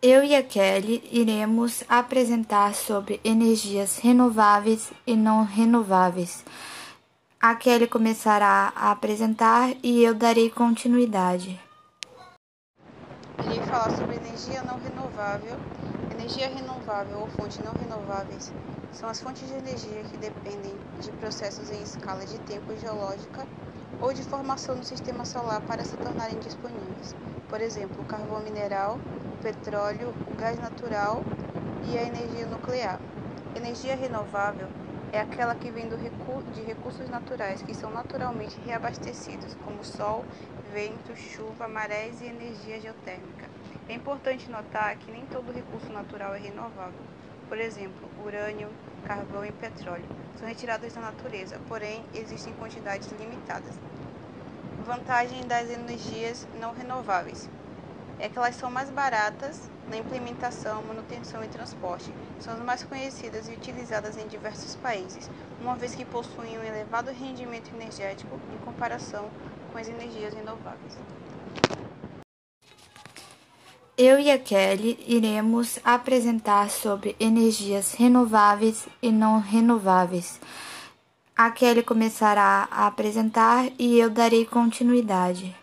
Eu e a Kelly iremos apresentar sobre energias renováveis e não renováveis. A Kelly começará a apresentar e eu darei continuidade. Irei falar sobre energia não renovável. Energia renovável ou fontes não renováveis são as fontes de energia que dependem de processos em escala de tempo geológica ou de formação no sistema solar para se tornarem disponíveis. Por exemplo, carvão mineral, o petróleo, o gás natural e a energia nuclear. Energia renovável é aquela que vem recu de recursos naturais que são naturalmente reabastecidos, como sol, vento, chuva, marés e energia geotérmica. É importante notar que nem todo recurso natural é renovável. Por exemplo, urânio, carvão e petróleo são retirados da natureza, porém existem quantidades limitadas. Vantagem das energias não renováveis é que elas são mais baratas na implementação, manutenção e transporte. São as mais conhecidas e utilizadas em diversos países, uma vez que possuem um elevado rendimento energético em comparação com as energias renováveis. Eu e a Kelly iremos apresentar sobre energias renováveis e não renováveis. A Kelly começará a apresentar e eu darei continuidade.